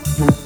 Mm-hmm.